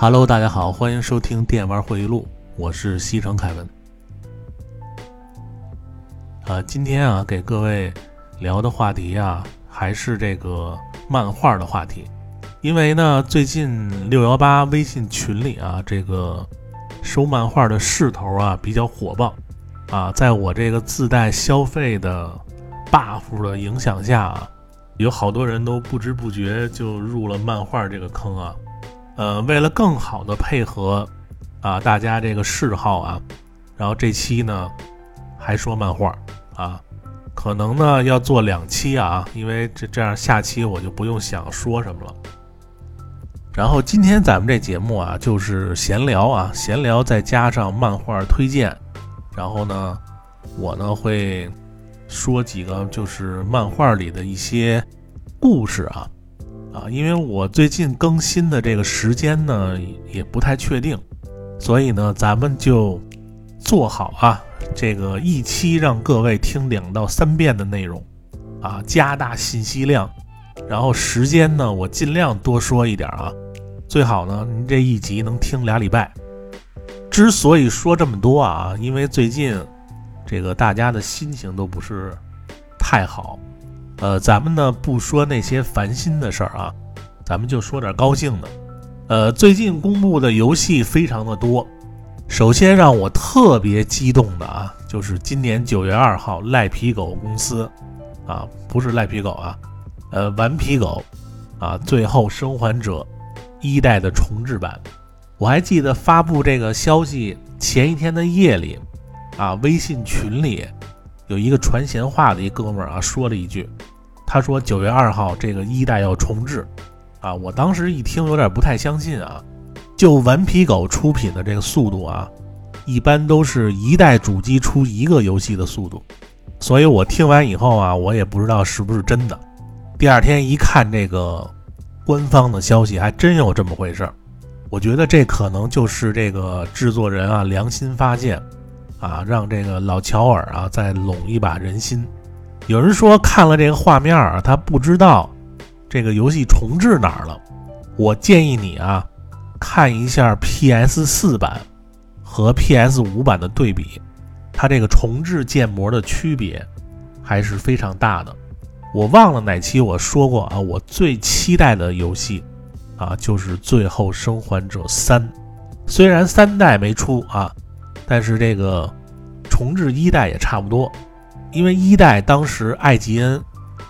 Hello，大家好，欢迎收听电玩回忆录，我是西城凯文。啊，今天啊，给各位聊的话题啊，还是这个漫画的话题，因为呢，最近六幺八微信群里啊，这个收漫画的势头啊比较火爆啊，在我这个自带消费的 buff 的影响下啊，有好多人都不知不觉就入了漫画这个坑啊。呃，为了更好的配合啊大家这个嗜好啊，然后这期呢还说漫画啊，可能呢要做两期啊，因为这这样下期我就不用想说什么了。然后今天咱们这节目啊就是闲聊啊，闲聊再加上漫画推荐，然后呢我呢会说几个就是漫画里的一些故事啊。啊，因为我最近更新的这个时间呢也不太确定，所以呢，咱们就做好啊，这个一期让各位听两到三遍的内容，啊，加大信息量，然后时间呢，我尽量多说一点啊，最好呢，您这一集能听俩礼拜。之所以说这么多啊，因为最近这个大家的心情都不是太好。呃，咱们呢不说那些烦心的事儿啊，咱们就说点高兴的。呃，最近公布的游戏非常的多。首先让我特别激动的啊，就是今年九月二号，赖皮狗公司啊，不是赖皮狗啊，呃，顽皮狗啊，最后生还者一代的重置版。我还记得发布这个消息前一天的夜里啊，微信群里。有一个传闲话的一哥们儿啊，说了一句，他说九月二号这个一代要重置，啊，我当时一听有点不太相信啊，就顽皮狗出品的这个速度啊，一般都是一代主机出一个游戏的速度，所以我听完以后啊，我也不知道是不是真的。第二天一看这个官方的消息，还真有这么回事儿，我觉得这可能就是这个制作人啊良心发现。啊，让这个老乔尔啊再拢一把人心。有人说看了这个画面啊，他不知道这个游戏重置哪儿了。我建议你啊，看一下 PS 四版和 PS 五版的对比，它这个重置建模的区别还是非常大的。我忘了哪期我说过啊，我最期待的游戏啊就是《最后生还者三》，虽然三代没出啊。但是这个重置一代也差不多，因为一代当时艾吉恩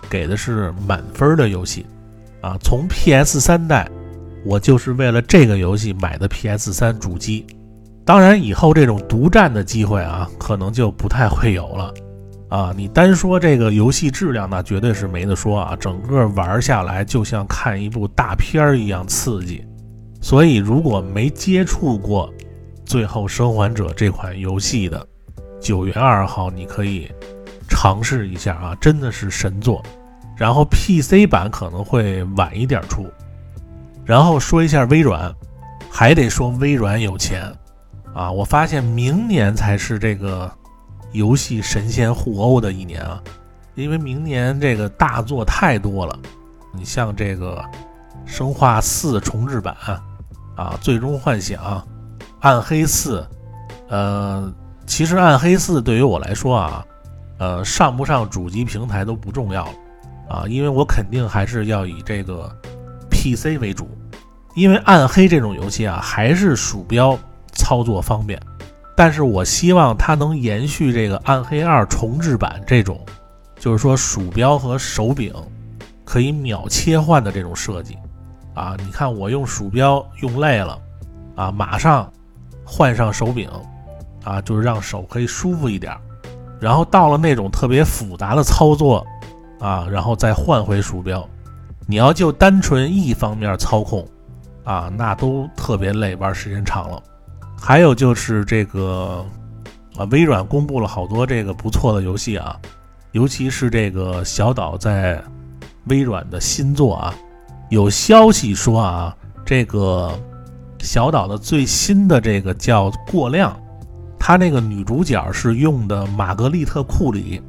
给的是满分的游戏啊。从 PS 三代，我就是为了这个游戏买的 PS 三主机。当然以后这种独占的机会啊，可能就不太会有了啊。你单说这个游戏质量，那绝对是没得说啊。整个玩下来就像看一部大片儿一样刺激。所以如果没接触过，最后生还者这款游戏的九月二号，你可以尝试一下啊，真的是神作。然后 PC 版可能会晚一点出。然后说一下微软，还得说微软有钱啊！我发现明年才是这个游戏神仙互殴的一年啊，因为明年这个大作太多了。你像这个生化四重置版啊，最终幻想。暗黑四，呃，其实暗黑四对于我来说啊，呃，上不上主机平台都不重要了啊，因为我肯定还是要以这个 PC 为主，因为暗黑这种游戏啊，还是鼠标操作方便，但是我希望它能延续这个暗黑二重置版这种，就是说鼠标和手柄可以秒切换的这种设计啊，你看我用鼠标用累了啊，马上。换上手柄，啊，就是让手可以舒服一点然后到了那种特别复杂的操作，啊，然后再换回鼠标。你要就单纯一方面操控，啊，那都特别累，玩时间长了。还有就是这个，啊，微软公布了好多这个不错的游戏啊，尤其是这个小岛在微软的新作啊，有消息说啊，这个。小岛的最新的这个叫《过量》，他那个女主角是用的玛格丽特·库里，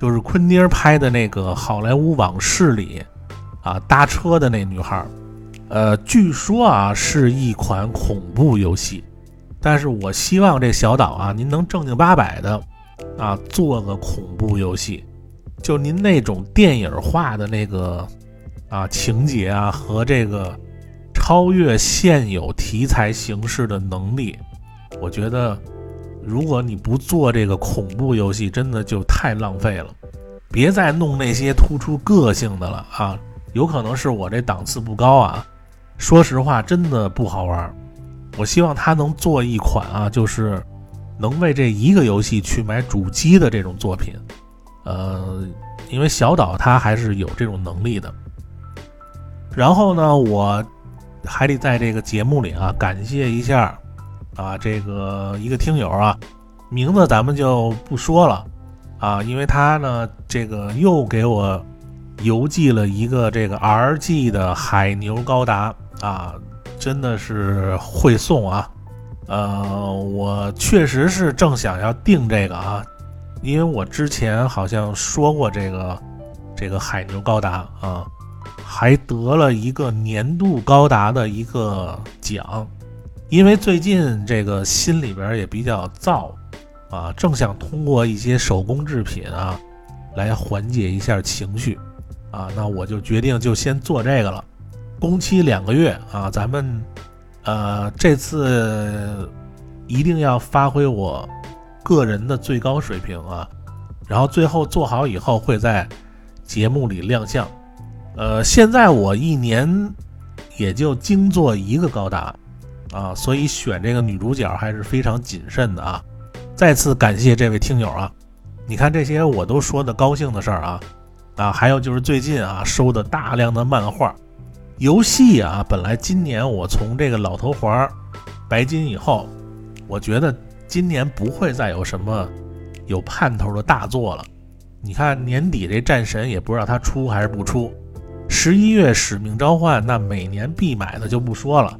就是昆汀拍的那个《好莱坞往事》里啊搭车的那女孩。呃，据说啊是一款恐怖游戏，但是我希望这小岛啊，您能正经八百的啊做个恐怖游戏，就您那种电影化的那个啊情节啊和这个超越现有题材形式的能力，我觉得如果你不做这个恐怖游戏，真的就太浪费了。别再弄那些突出个性的了啊！有可能是我这档次不高啊。说实话，真的不好玩。我希望他能做一款啊，就是能为这一个游戏去买主机的这种作品。呃，因为小岛他还是有这种能力的。然后呢，我还得在这个节目里啊，感谢一下啊，这个一个听友啊，名字咱们就不说了。啊，因为他呢，这个又给我邮寄了一个这个 RG 的海牛高达啊，真的是会送啊。呃，我确实是正想要订这个啊，因为我之前好像说过这个这个海牛高达啊，还得了一个年度高达的一个奖，因为最近这个心里边也比较燥。啊，正想通过一些手工制品啊，来缓解一下情绪，啊，那我就决定就先做这个了，工期两个月啊，咱们，呃，这次一定要发挥我个人的最高水平啊，然后最后做好以后会在节目里亮相，呃，现在我一年也就精做一个高达，啊，所以选这个女主角还是非常谨慎的啊。再次感谢这位听友啊！你看这些我都说的高兴的事儿啊啊，还有就是最近啊收的大量的漫画、游戏啊。本来今年我从这个老头环、白金以后，我觉得今年不会再有什么有盼头的大作了。你看年底这战神也不知道他出还是不出，十一月使命召唤那每年必买的就不说了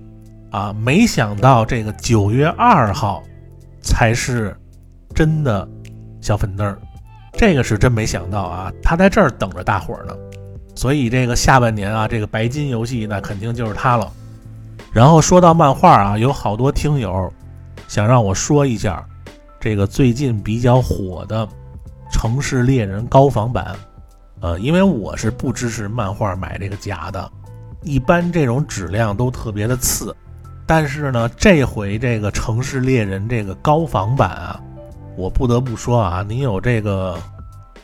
啊。没想到这个九月二号才是。真的小粉灯儿，这个是真没想到啊！他在这儿等着大伙儿呢，所以这个下半年啊，这个白金游戏那肯定就是他了。然后说到漫画啊，有好多听友想让我说一下这个最近比较火的《城市猎人》高仿版。呃，因为我是不支持漫画买这个假的，一般这种质量都特别的次。但是呢，这回这个《城市猎人》这个高仿版啊。我不得不说啊，您有这个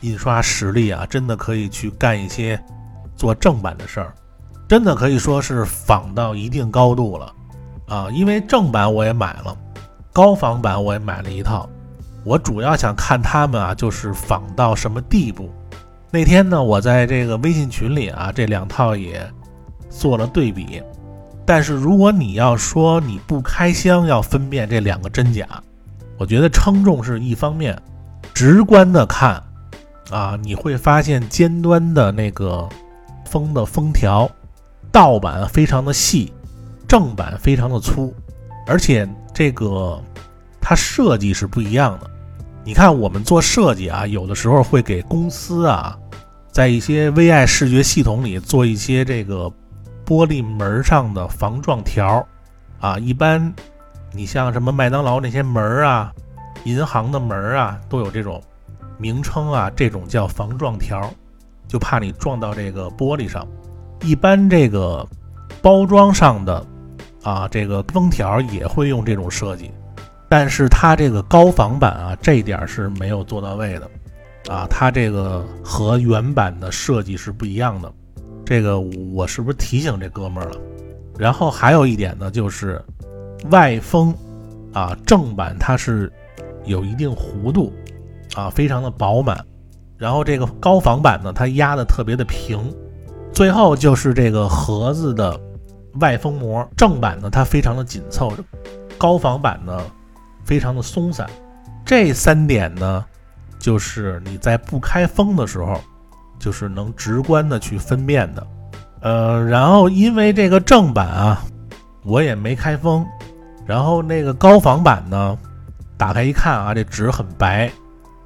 印刷实力啊，真的可以去干一些做正版的事儿，真的可以说是仿到一定高度了啊！因为正版我也买了，高仿版我也买了一套，我主要想看他们啊，就是仿到什么地步。那天呢，我在这个微信群里啊，这两套也做了对比，但是如果你要说你不开箱要分辨这两个真假。我觉得称重是一方面，直观的看，啊，你会发现尖端的那个封的封条，盗版非常的细，正版非常的粗，而且这个它设计是不一样的。你看我们做设计啊，有的时候会给公司啊，在一些 VI 视觉系统里做一些这个玻璃门上的防撞条，啊，一般。你像什么麦当劳那些门啊，银行的门啊，都有这种名称啊，这种叫防撞条，就怕你撞到这个玻璃上。一般这个包装上的啊，这个封条也会用这种设计，但是它这个高仿版啊，这点是没有做到位的啊，它这个和原版的设计是不一样的。这个我是不是提醒这哥们儿了？然后还有一点呢，就是。外封，啊，正版它是有一定弧度，啊，非常的饱满。然后这个高仿版呢，它压的特别的平。最后就是这个盒子的外封膜，正版呢它非常的紧凑，高仿版呢非常的松散。这三点呢，就是你在不开封的时候，就是能直观的去分辨的。呃，然后因为这个正版啊，我也没开封。然后那个高仿版呢，打开一看啊，这纸很白，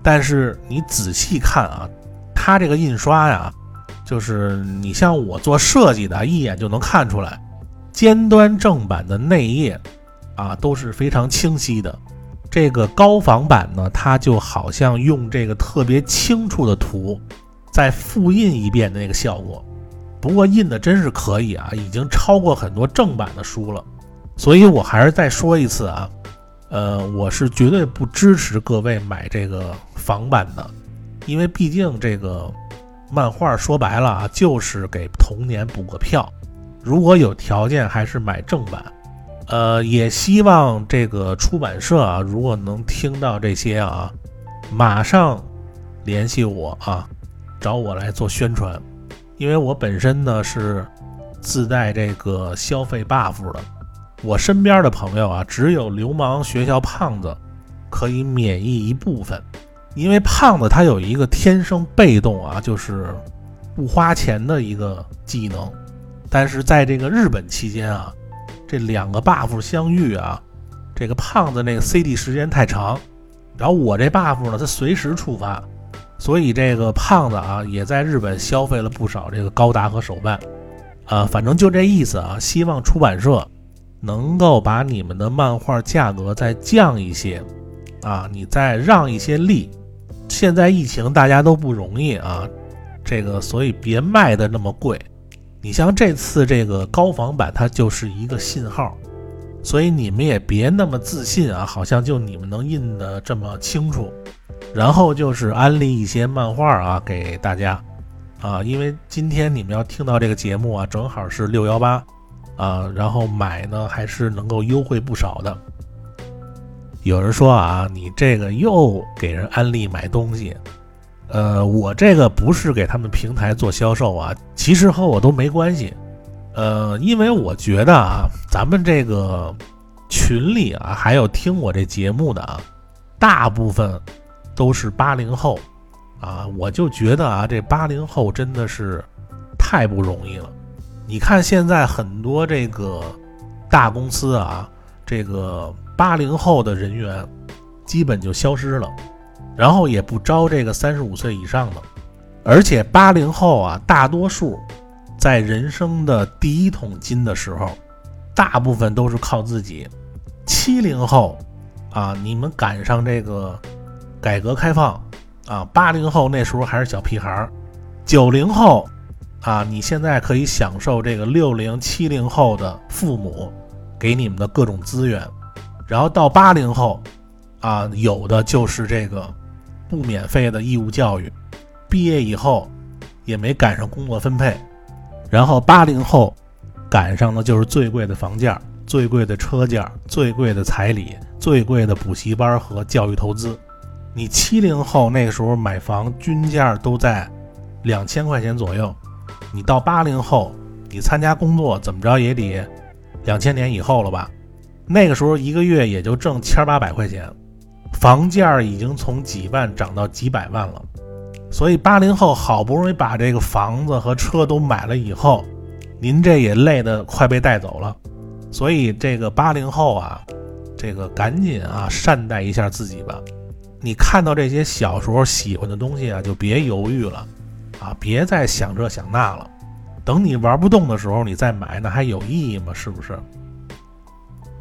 但是你仔细看啊，它这个印刷呀，就是你像我做设计的，一眼就能看出来，尖端正版的内页啊都是非常清晰的，这个高仿版呢，它就好像用这个特别清楚的图再复印一遍的那个效果。不过印的真是可以啊，已经超过很多正版的书了。所以我还是再说一次啊，呃，我是绝对不支持各位买这个仿版的，因为毕竟这个漫画说白了啊，就是给童年补个票。如果有条件，还是买正版。呃，也希望这个出版社啊，如果能听到这些啊，马上联系我啊，找我来做宣传。因为我本身呢是自带这个消费 buff 的，我身边的朋友啊，只有流氓学校胖子可以免疫一部分。因为胖子他有一个天生被动啊，就是不花钱的一个技能。但是在这个日本期间啊，这两个 buff 相遇啊，这个胖子那个 CD 时间太长，然后我这 buff 呢，它随时触发，所以这个胖子啊也在日本消费了不少这个高达和手办，啊，反正就这意思啊，希望出版社能够把你们的漫画价格再降一些，啊，你再让一些利，现在疫情大家都不容易啊，这个所以别卖的那么贵。你像这次这个高仿版，它就是一个信号，所以你们也别那么自信啊，好像就你们能印的这么清楚。然后就是安利一些漫画啊给大家啊，因为今天你们要听到这个节目啊，正好是六幺八啊，然后买呢还是能够优惠不少的。有人说啊，你这个又给人安利买东西。呃，我这个不是给他们平台做销售啊，其实和我都没关系。呃，因为我觉得啊，咱们这个群里啊，还有听我这节目的啊，大部分都是八零后啊，我就觉得啊，这八零后真的是太不容易了。你看现在很多这个大公司啊，这个八零后的人员基本就消失了。然后也不招这个三十五岁以上的，而且八零后啊，大多数在人生的第一桶金的时候，大部分都是靠自己。七零后啊，你们赶上这个改革开放啊，八零后那时候还是小屁孩儿。九零后啊，你现在可以享受这个六零七零后的父母给你们的各种资源，然后到八零后啊，有的就是这个。不免费的义务教育，毕业以后也没赶上工作分配，然后八零后赶上的就是最贵的房价、最贵的车价、最贵的彩礼、最贵的补习班和教育投资。你七零后那时候买房均价都在两千块钱左右，你到八零后，你参加工作怎么着也得两千年以后了吧？那个时候一个月也就挣千八百块钱。房价已经从几万涨到几百万了，所以八零后好不容易把这个房子和车都买了以后，您这也累得快被带走了。所以这个八零后啊，这个赶紧啊善待一下自己吧。你看到这些小时候喜欢的东西啊，就别犹豫了啊，别再想这想那了。等你玩不动的时候，你再买，那还有意义吗？是不是？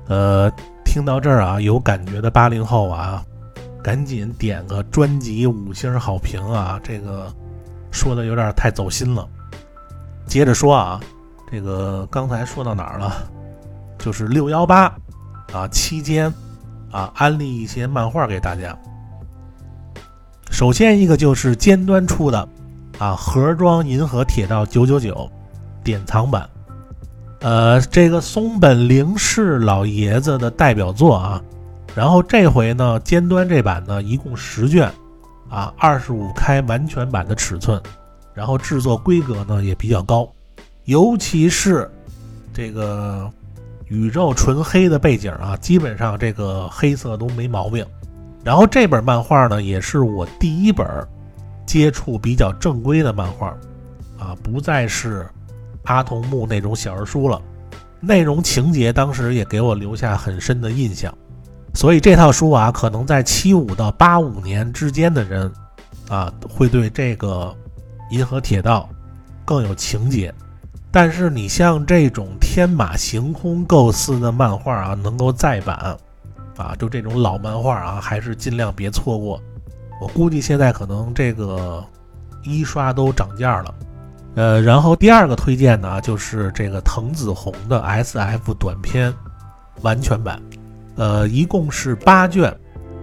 呃。听到这儿啊，有感觉的八零后啊，赶紧点个专辑五星好评啊！这个说的有点太走心了。接着说啊，这个刚才说到哪儿了？就是六幺八啊期间啊，安利一些漫画给大家。首先一个就是尖端出的啊，盒装《银河铁道九九九》典藏版。呃，这个松本零士老爷子的代表作啊，然后这回呢，尖端这版呢，一共十卷，啊，二十五开完全版的尺寸，然后制作规格呢也比较高，尤其是这个宇宙纯黑的背景啊，基本上这个黑色都没毛病。然后这本漫画呢，也是我第一本接触比较正规的漫画，啊，不再是。阿童木那种小人书了，内容情节当时也给我留下很深的印象，所以这套书啊，可能在七五到八五年之间的人啊，会对这个银河铁道更有情节。但是你像这种天马行空构思的漫画啊，能够再版啊，就这种老漫画啊，还是尽量别错过。我估计现在可能这个一刷都涨价了。呃，然后第二个推荐呢，就是这个藤子红的 S.F 短篇完全版，呃，一共是八卷，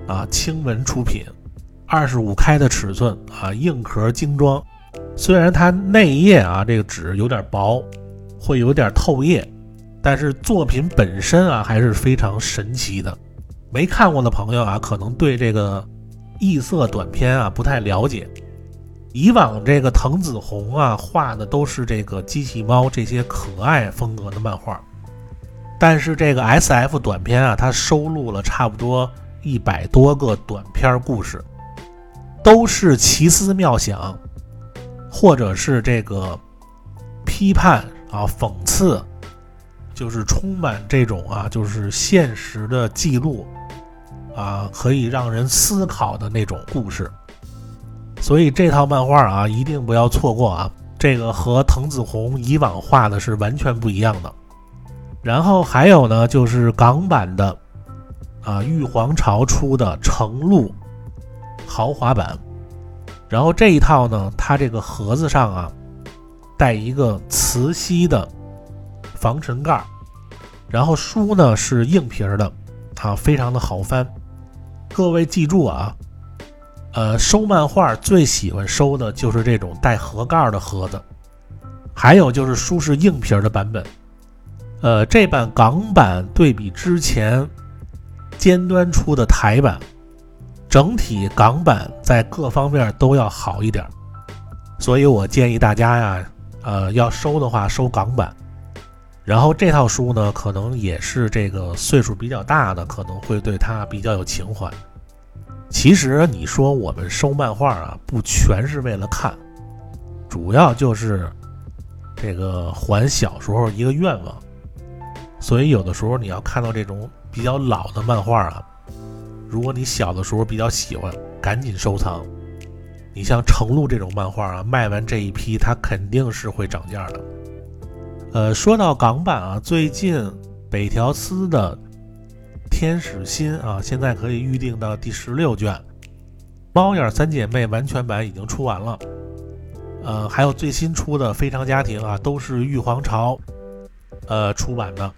啊，青文出品，二十五开的尺寸啊，硬壳精装。虽然它内页啊这个纸有点薄，会有点透页，但是作品本身啊还是非常神奇的。没看过的朋友啊，可能对这个异色短篇啊不太了解。以往这个藤子红啊画的都是这个机器猫这些可爱风格的漫画，但是这个 S F 短片啊，它收录了差不多一百多个短篇故事，都是奇思妙想，或者是这个批判啊讽刺，就是充满这种啊就是现实的记录啊，可以让人思考的那种故事。所以这套漫画啊，一定不要错过啊！这个和藤子红以往画的是完全不一样的。然后还有呢，就是港版的啊，玉皇朝出的橙鹿豪华版。然后这一套呢，它这个盒子上啊，带一个磁吸的防尘盖儿，然后书呢是硬皮儿的啊，非常的好翻。各位记住啊！呃，收漫画最喜欢收的就是这种带盒盖儿的盒子，还有就是书是硬皮儿的版本。呃，这版港版对比之前尖端出的台版，整体港版在各方面都要好一点，所以我建议大家呀，呃，要收的话收港版。然后这套书呢，可能也是这个岁数比较大的，可能会对它比较有情怀。其实你说我们收漫画啊，不全是为了看，主要就是这个还小时候一个愿望。所以有的时候你要看到这种比较老的漫画啊，如果你小的时候比较喜欢，赶紧收藏。你像程璐这种漫画啊，卖完这一批，它肯定是会涨价的。呃，说到港版啊，最近北条司的。天使心啊，现在可以预定到第十六卷，《猫眼三姐妹》完全版已经出完了，呃，还有最新出的《非常家庭》啊，都是玉皇朝呃出版的，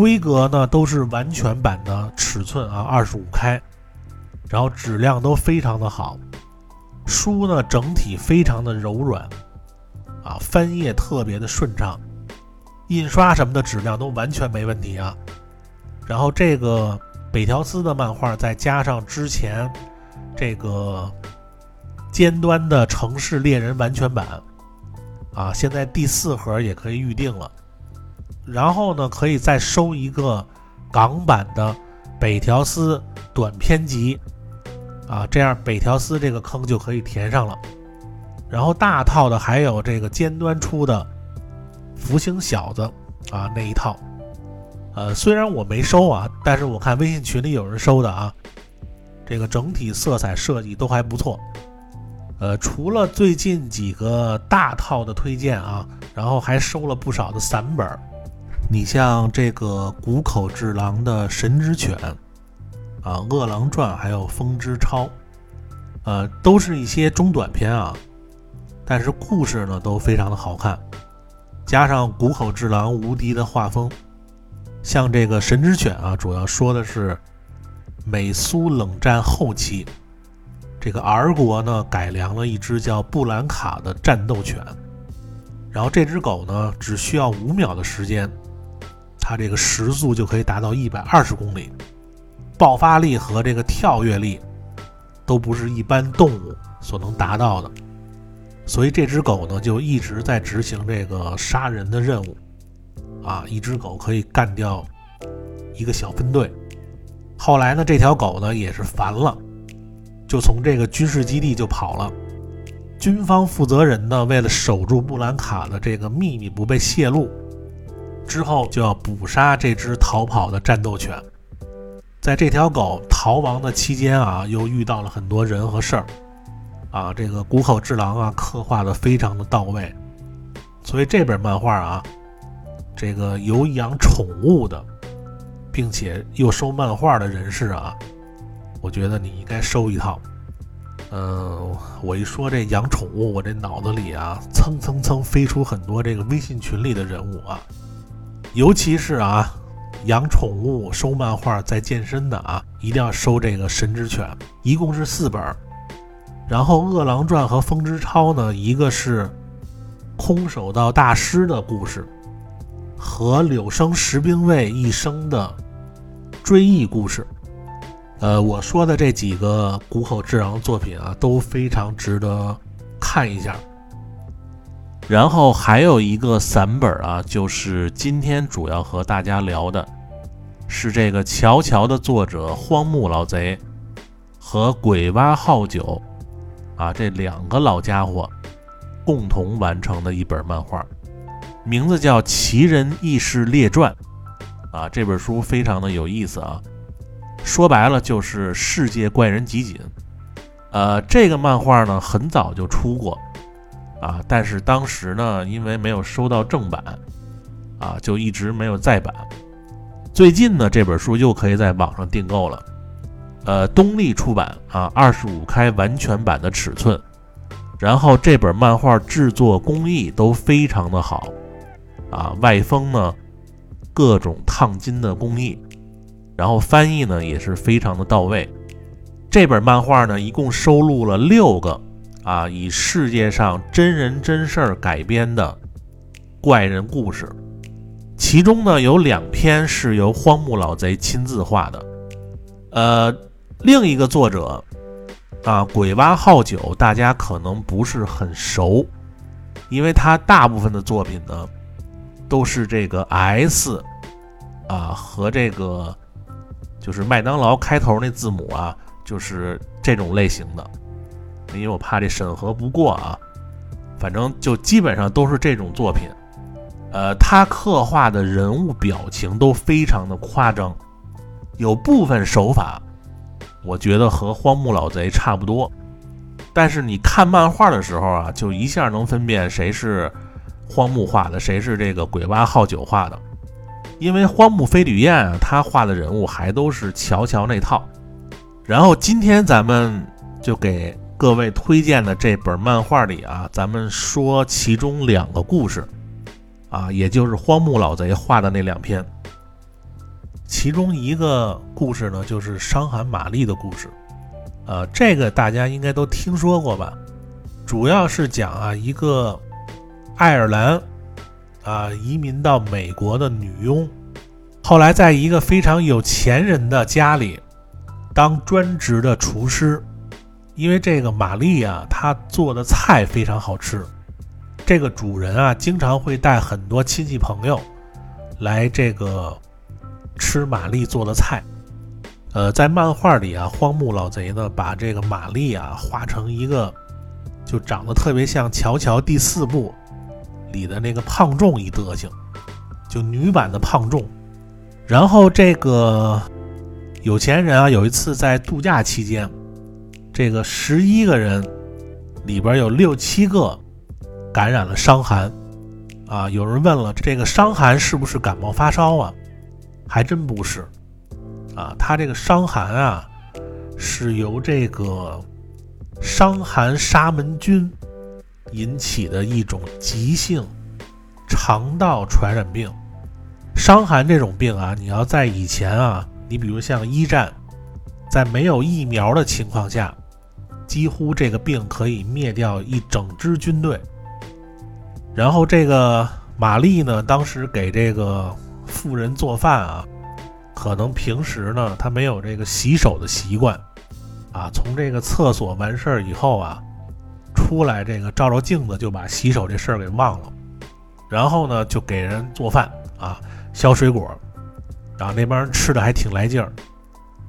规格呢都是完全版的尺寸啊，二十五开，然后质量都非常的好，书呢整体非常的柔软啊，翻页特别的顺畅，印刷什么的质量都完全没问题啊。然后这个北条司的漫画，再加上之前这个尖端的城市猎人完全版，啊，现在第四盒也可以预定了。然后呢，可以再收一个港版的北条司短篇集，啊，这样北条司这个坑就可以填上了。然后大套的还有这个尖端出的福星小子啊那一套。呃，虽然我没收啊，但是我看微信群里有人收的啊，这个整体色彩设计都还不错。呃，除了最近几个大套的推荐啊，然后还收了不少的散本。你像这个谷口治郎的《神之犬》啊，《饿狼传》还有《风之超》，呃，都是一些中短篇啊，但是故事呢都非常的好看，加上谷口治郎无敌的画风。像这个《神之犬》啊，主要说的是美苏冷战后期，这个 R 国呢改良了一只叫布兰卡的战斗犬，然后这只狗呢只需要五秒的时间，它这个时速就可以达到一百二十公里，爆发力和这个跳跃力都不是一般动物所能达到的，所以这只狗呢就一直在执行这个杀人的任务。啊，一只狗可以干掉一个小分队。后来呢，这条狗呢也是烦了，就从这个军事基地就跑了。军方负责人呢，为了守住布兰卡的这个秘密不被泄露，之后就要捕杀这只逃跑的战斗犬。在这条狗逃亡的期间啊，又遇到了很多人和事儿。啊，这个谷口治郎啊，刻画的非常的到位。所以这本漫画啊，这个有养宠物的，并且又收漫画的人士啊，我觉得你应该收一套。嗯，我一说这养宠物，我这脑子里啊，蹭蹭蹭飞出很多这个微信群里的人物啊，尤其是啊，养宠物收漫画在健身的啊，一定要收这个《神之犬》，一共是四本。然后《饿狼传》和《风之超》呢，一个是空手道大师的故事，和柳生十兵卫一生的追忆故事。呃，我说的这几个谷口智郎作品啊，都非常值得看一下。然后还有一个散本啊，就是今天主要和大家聊的，是这个《乔乔》的作者荒木老贼和鬼蛙号九啊这两个老家伙共同完成的一本漫画，名字叫《奇人异事列传》啊。这本书非常的有意思啊。说白了就是世界怪人集锦，呃，这个漫画呢很早就出过，啊，但是当时呢因为没有收到正版，啊，就一直没有再版。最近呢这本书又可以在网上订购了，呃，东立出版啊，二十五开完全版的尺寸，然后这本漫画制作工艺都非常的好，啊，外封呢各种烫金的工艺。然后翻译呢也是非常的到位。这本漫画呢一共收录了六个啊以世界上真人真事儿改编的怪人故事，其中呢有两篇是由荒木老贼亲自画的。呃，另一个作者啊鬼蛙号九大家可能不是很熟，因为他大部分的作品呢都是这个 S 啊和这个。就是麦当劳开头那字母啊，就是这种类型的，因为我怕这审核不过啊。反正就基本上都是这种作品。呃，他刻画的人物表情都非常的夸张，有部分手法，我觉得和荒木老贼差不多。但是你看漫画的时候啊，就一下能分辨谁是荒木画的，谁是这个鬼蛙号九画的。因为荒木飞吕彦啊，他画的人物还都是乔乔那套。然后今天咱们就给各位推荐的这本漫画里啊，咱们说其中两个故事啊，也就是荒木老贼画的那两篇。其中一个故事呢，就是伤寒玛丽的故事。呃，这个大家应该都听说过吧？主要是讲啊，一个爱尔兰。啊，移民到美国的女佣，后来在一个非常有钱人的家里当专职的厨师。因为这个玛丽啊，她做的菜非常好吃，这个主人啊，经常会带很多亲戚朋友来这个吃玛丽做的菜。呃，在漫画里啊，荒木老贼呢，把这个玛丽啊画成一个就长得特别像《乔乔》第四部。里的那个胖仲一德行，就女版的胖仲。然后这个有钱人啊，有一次在度假期间，这个十一个人里边有六七个感染了伤寒啊。有人问了，这个伤寒是不是感冒发烧啊？还真不是啊，他这个伤寒啊，是由这个伤寒沙门菌。引起的一种急性肠道传染病，伤寒这种病啊，你要在以前啊，你比如像一战，在没有疫苗的情况下，几乎这个病可以灭掉一整支军队。然后这个玛丽呢，当时给这个妇人做饭啊，可能平时呢她没有这个洗手的习惯啊，从这个厕所完事儿以后啊。出来，这个照照镜子就把洗手这事儿给忘了，然后呢就给人做饭啊，削水果，然后那帮人吃的还挺来劲儿。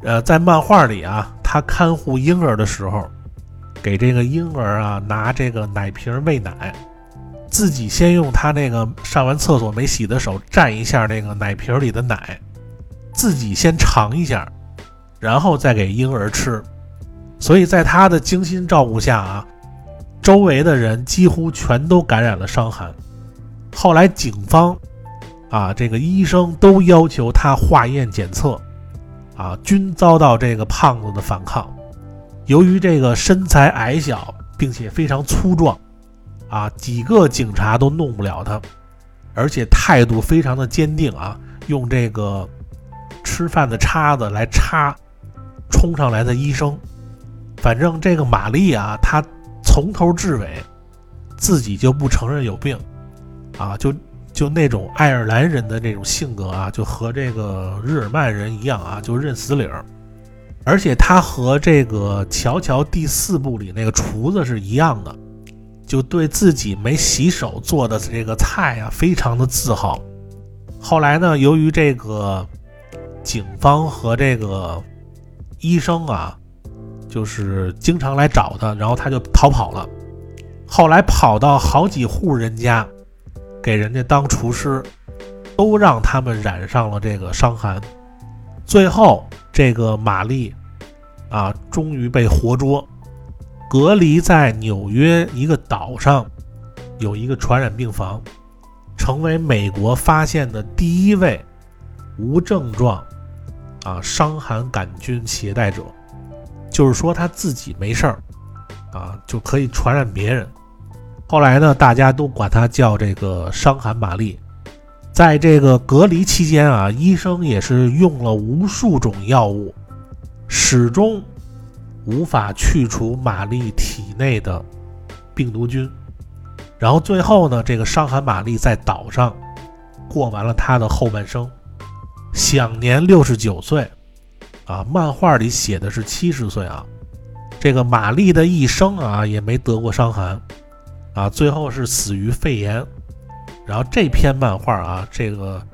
呃，在漫画里啊，他看护婴儿的时候，给这个婴儿啊拿这个奶瓶喂奶，自己先用他那个上完厕所没洗的手蘸一下那个奶瓶里的奶，自己先尝一下，然后再给婴儿吃。所以在他的精心照顾下啊。周围的人几乎全都感染了伤寒，后来警方啊，这个医生都要求他化验检测，啊，均遭到这个胖子的反抗。由于这个身材矮小，并且非常粗壮，啊，几个警察都弄不了他，而且态度非常的坚定啊，用这个吃饭的叉子来插冲上来的医生。反正这个玛丽啊，她从头至尾自己就不承认有病，啊，就就那种爱尔兰人的那种性格啊，就和这个日耳曼人一样啊，就认死理儿。而且他和这个《乔乔》第四部里那个厨子是一样的，就对自己没洗手做的这个菜啊，非常的自豪。后来呢，由于这个警方和这个医生啊。就是经常来找他，然后他就逃跑了。后来跑到好几户人家，给人家当厨师，都让他们染上了这个伤寒。最后，这个玛丽啊，终于被活捉，隔离在纽约一个岛上，有一个传染病房，成为美国发现的第一位无症状啊伤寒杆菌携带者。就是说他自己没事儿，啊，就可以传染别人。后来呢，大家都管他叫这个伤寒玛丽。在这个隔离期间啊，医生也是用了无数种药物，始终无法去除玛丽体内的病毒菌。然后最后呢，这个伤寒玛丽在岛上过完了她的后半生，享年六十九岁。啊，漫画里写的是七十岁啊，这个玛丽的一生啊也没得过伤寒，啊，最后是死于肺炎。然后这篇漫画啊，这个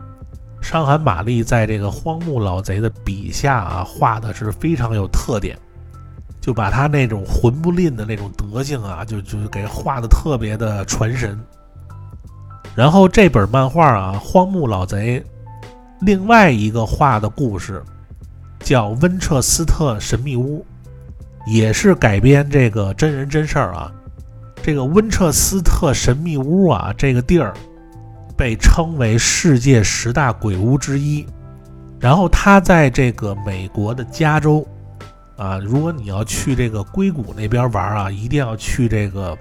伤寒玛丽在这个荒木老贼的笔下啊画的是非常有特点，就把他那种魂不吝的那种德性啊，就就给画的特别的传神。然后这本漫画啊，荒木老贼另外一个画的故事。叫温彻斯特神秘屋，也是改编这个真人真事儿啊。这个温彻斯特神秘屋啊，这个地儿被称为世界十大鬼屋之一。然后它在这个美国的加州啊，如果你要去这个硅谷那边玩啊，一定要去这个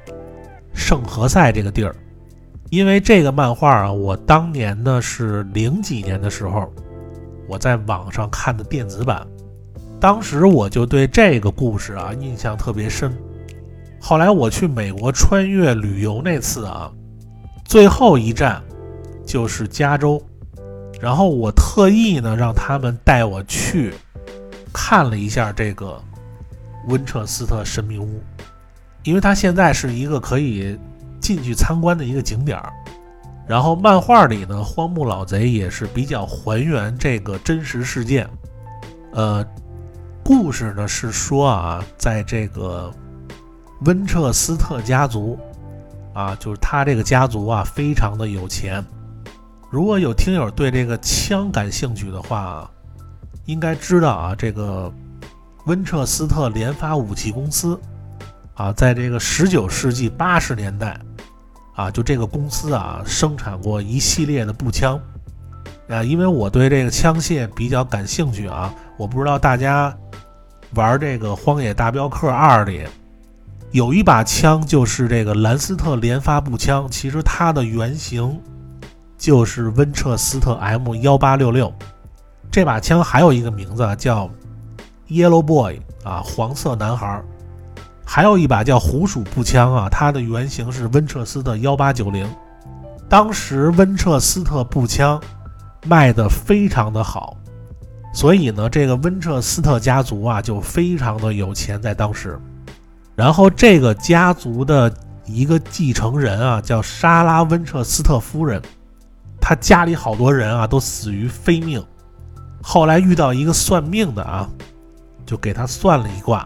圣何塞这个地儿，因为这个漫画啊，我当年呢是零几年的时候。我在网上看的电子版，当时我就对这个故事啊印象特别深。后来我去美国穿越旅游那次啊，最后一站就是加州，然后我特意呢让他们带我去看了一下这个温彻斯特神秘屋，因为它现在是一个可以进去参观的一个景点儿。然后漫画里呢，荒木老贼也是比较还原这个真实事件。呃，故事呢是说啊，在这个温彻斯特家族啊，就是他这个家族啊，非常的有钱。如果有听友对这个枪感兴趣的话，应该知道啊，这个温彻斯特联发武器公司啊，在这个十九世纪八十年代。啊，就这个公司啊，生产过一系列的步枪，啊，因为我对这个枪械比较感兴趣啊，我不知道大家玩这个《荒野大镖客二》里有一把枪，就是这个兰斯特连发步枪，其实它的原型就是温彻斯特 M 幺八六六，这把枪还有一个名字叫 Yellow Boy 啊，黄色男孩。还有一把叫虎鼠步枪啊，它的原型是温彻斯特幺八九零。当时温彻斯特步枪卖的非常的好，所以呢，这个温彻斯特家族啊就非常的有钱在当时。然后这个家族的一个继承人啊，叫莎拉温彻斯特夫人，他家里好多人啊都死于非命。后来遇到一个算命的啊，就给他算了一卦。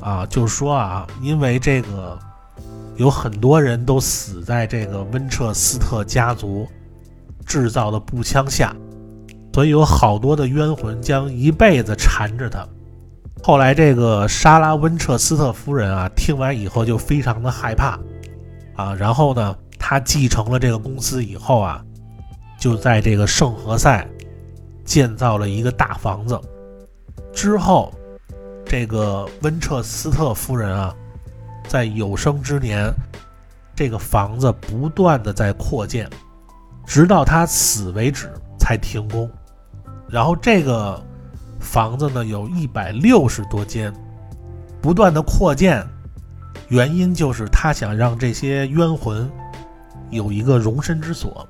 啊，就说啊，因为这个有很多人都死在这个温彻斯特家族制造的步枪下，所以有好多的冤魂将一辈子缠着他。后来这个莎拉温彻斯特夫人啊，听完以后就非常的害怕啊，然后呢，她他继承了这个公司以后啊，就在这个圣何塞建造了一个大房子。之后，这个温彻斯特夫人啊，在有生之年，这个房子不断的在扩建，直到他死为止才停工。然后这个房子呢，有一百六十多间，不断的扩建，原因就是他想让这些冤魂有一个容身之所。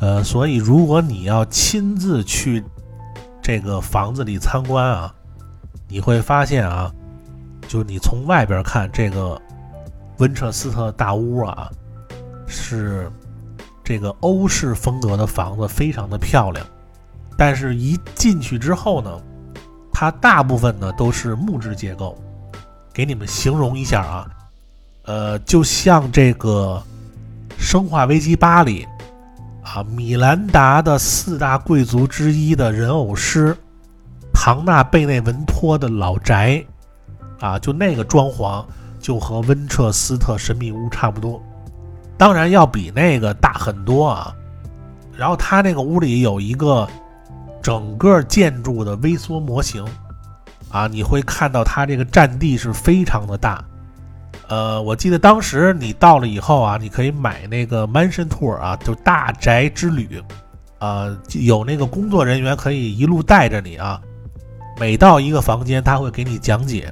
呃，所以如果你要亲自去。这个房子里参观啊，你会发现啊，就你从外边看这个温彻斯特大屋啊，是这个欧式风格的房子，非常的漂亮。但是，一进去之后呢，它大部分呢都是木质结构。给你们形容一下啊，呃，就像这个《生化危机八》里。啊，米兰达的四大贵族之一的人偶师唐纳贝内文托的老宅，啊，就那个装潢就和温彻斯特神秘屋差不多，当然要比那个大很多啊。然后他那个屋里有一个整个建筑的微缩模型，啊，你会看到它这个占地是非常的大。呃，我记得当时你到了以后啊，你可以买那个 mansion tour 啊，就大宅之旅，啊，有那个工作人员可以一路带着你啊。每到一个房间，他会给你讲解，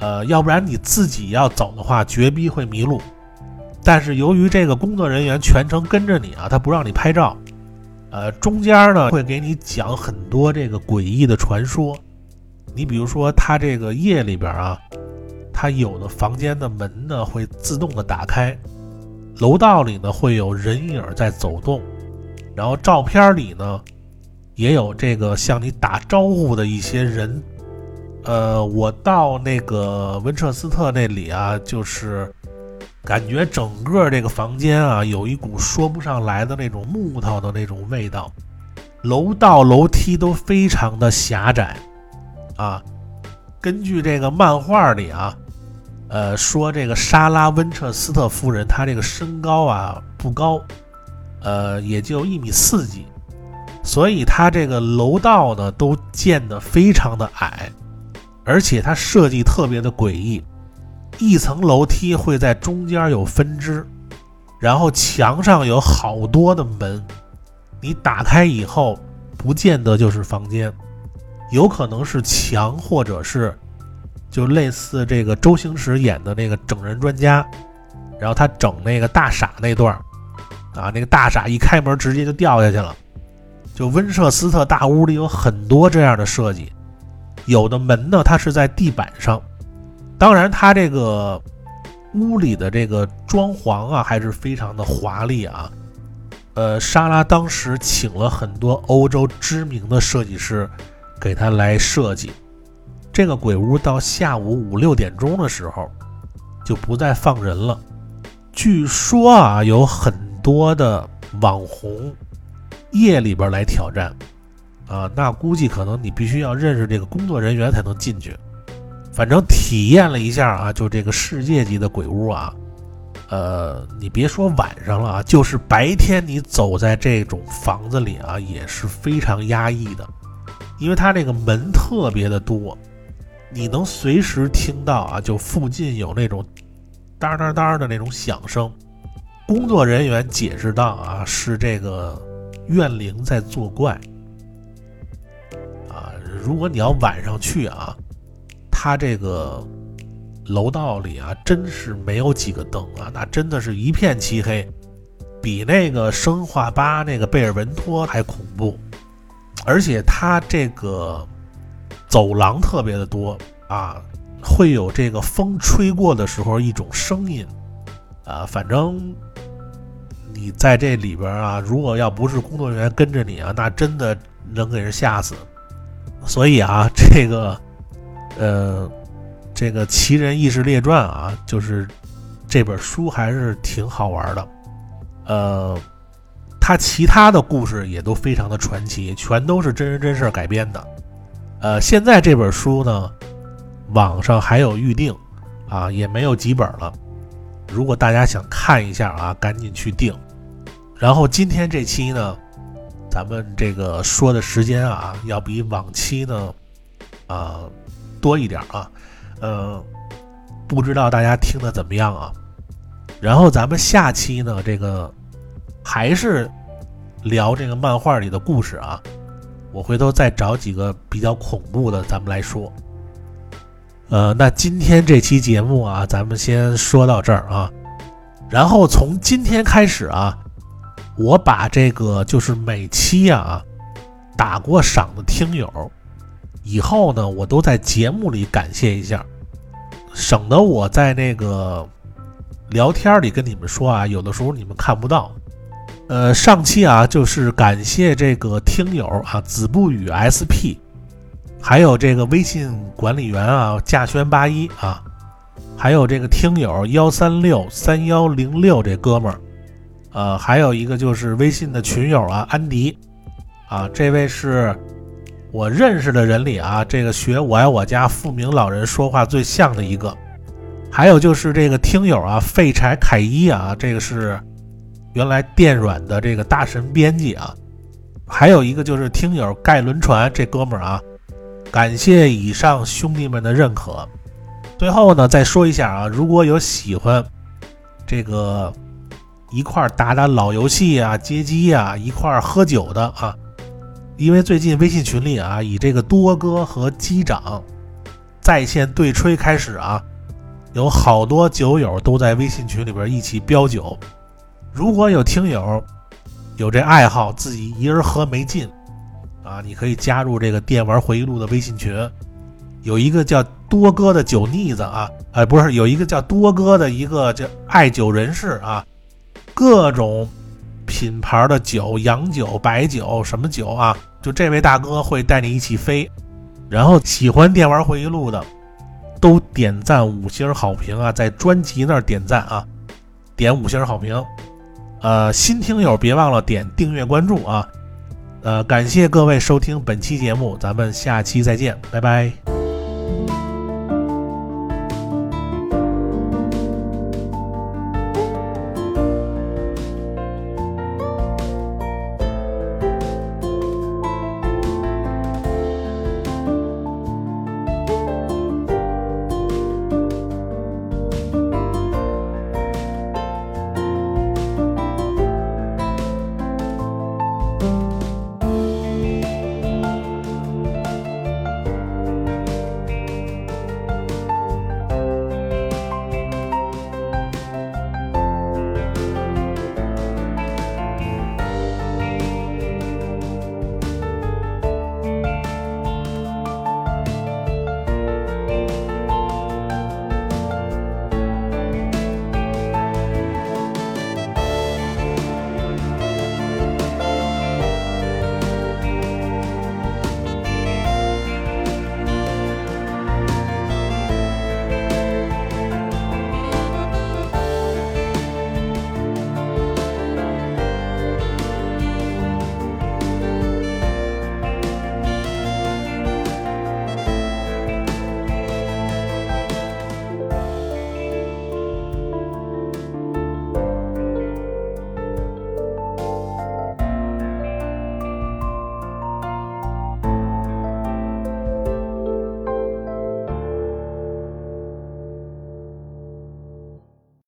呃，要不然你自己要走的话，绝逼会迷路。但是由于这个工作人员全程跟着你啊，他不让你拍照，呃，中间呢会给你讲很多这个诡异的传说。你比如说，他这个夜里边啊。它有的房间的门呢会自动的打开，楼道里呢会有人影在走动，然后照片里呢也有这个向你打招呼的一些人。呃，我到那个温彻斯特那里啊，就是感觉整个这个房间啊有一股说不上来的那种木头的那种味道，楼道楼梯都非常的狭窄啊。根据这个漫画里啊。呃，说这个莎拉温彻斯特夫人，她这个身高啊不高，呃，也就一米四几，所以她这个楼道呢都建得非常的矮，而且它设计特别的诡异，一层楼梯会在中间有分支，然后墙上有好多的门，你打开以后不见得就是房间，有可能是墙或者是。就类似这个周星驰演的那个整人专家，然后他整那个大傻那段儿啊，那个大傻一开门直接就掉下去了。就温彻斯特大屋里有很多这样的设计，有的门呢它是在地板上，当然它这个屋里的这个装潢啊还是非常的华丽啊。呃，莎拉当时请了很多欧洲知名的设计师给他来设计。这个鬼屋到下午五六点钟的时候就不再放人了。据说啊，有很多的网红夜里边来挑战啊，那估计可能你必须要认识这个工作人员才能进去。反正体验了一下啊，就这个世界级的鬼屋啊，呃，你别说晚上了啊，就是白天你走在这种房子里啊，也是非常压抑的，因为它这个门特别的多。你能随时听到啊，就附近有那种哒哒哒的那种响声。工作人员解释道啊，是这个怨灵在作怪。啊，如果你要晚上去啊，他这个楼道里啊，真是没有几个灯啊，那真的是一片漆黑，比那个生化八那个贝尔文托还恐怖。而且他这个。走廊特别的多啊，会有这个风吹过的时候一种声音啊，反正你在这里边啊，如果要不是工作人员跟着你啊，那真的能给人吓死。所以啊，这个呃，这个《奇人异事列传》啊，就是这本书还是挺好玩的。呃，它其他的故事也都非常的传奇，全都是真人真事改编的。呃，现在这本书呢，网上还有预定，啊，也没有几本了。如果大家想看一下啊，赶紧去订。然后今天这期呢，咱们这个说的时间啊，要比往期呢，啊多一点啊，呃，不知道大家听的怎么样啊？然后咱们下期呢，这个还是聊这个漫画里的故事啊，我回头再找几个比较恐怖的，咱们来说。呃，那今天这期节目啊，咱们先说到这儿啊。然后从今天开始啊，我把这个就是每期啊打过赏的听友，以后呢，我都在节目里感谢一下，省得我在那个聊天里跟你们说啊，有的时候你们看不到。呃，上期啊，就是感谢这个听友啊，子不语 SP。还有这个微信管理员啊，稼轩八一啊，还有这个听友幺三六三幺零六这哥们儿，呃，还有一个就是微信的群友啊，安迪啊，这位是我认识的人里啊，这个学我爱我家富明老人说话最像的一个。还有就是这个听友啊，废柴凯一啊，这个是原来电软的这个大神编辑啊。还有一个就是听友盖轮船这哥们儿啊。感谢以上兄弟们的认可。最后呢，再说一下啊，如果有喜欢这个一块打打老游戏啊、街机啊、一块喝酒的啊，因为最近微信群里啊，以这个多哥和机长在线对吹开始啊，有好多酒友都在微信群里边一起飙酒。如果有听友有这爱好，自己一人喝没劲。啊，你可以加入这个电玩回忆录的微信群，有一个叫多哥的酒腻子啊，哎，不是，有一个叫多哥的一个叫爱酒人士啊，各种品牌的酒，洋酒、白酒，什么酒啊，就这位大哥会带你一起飞。然后喜欢电玩回忆录的，都点赞五星好评啊，在专辑那儿点赞啊，点五星好评。呃，新听友别忘了点订阅关注啊。呃，感谢各位收听本期节目，咱们下期再见，拜拜。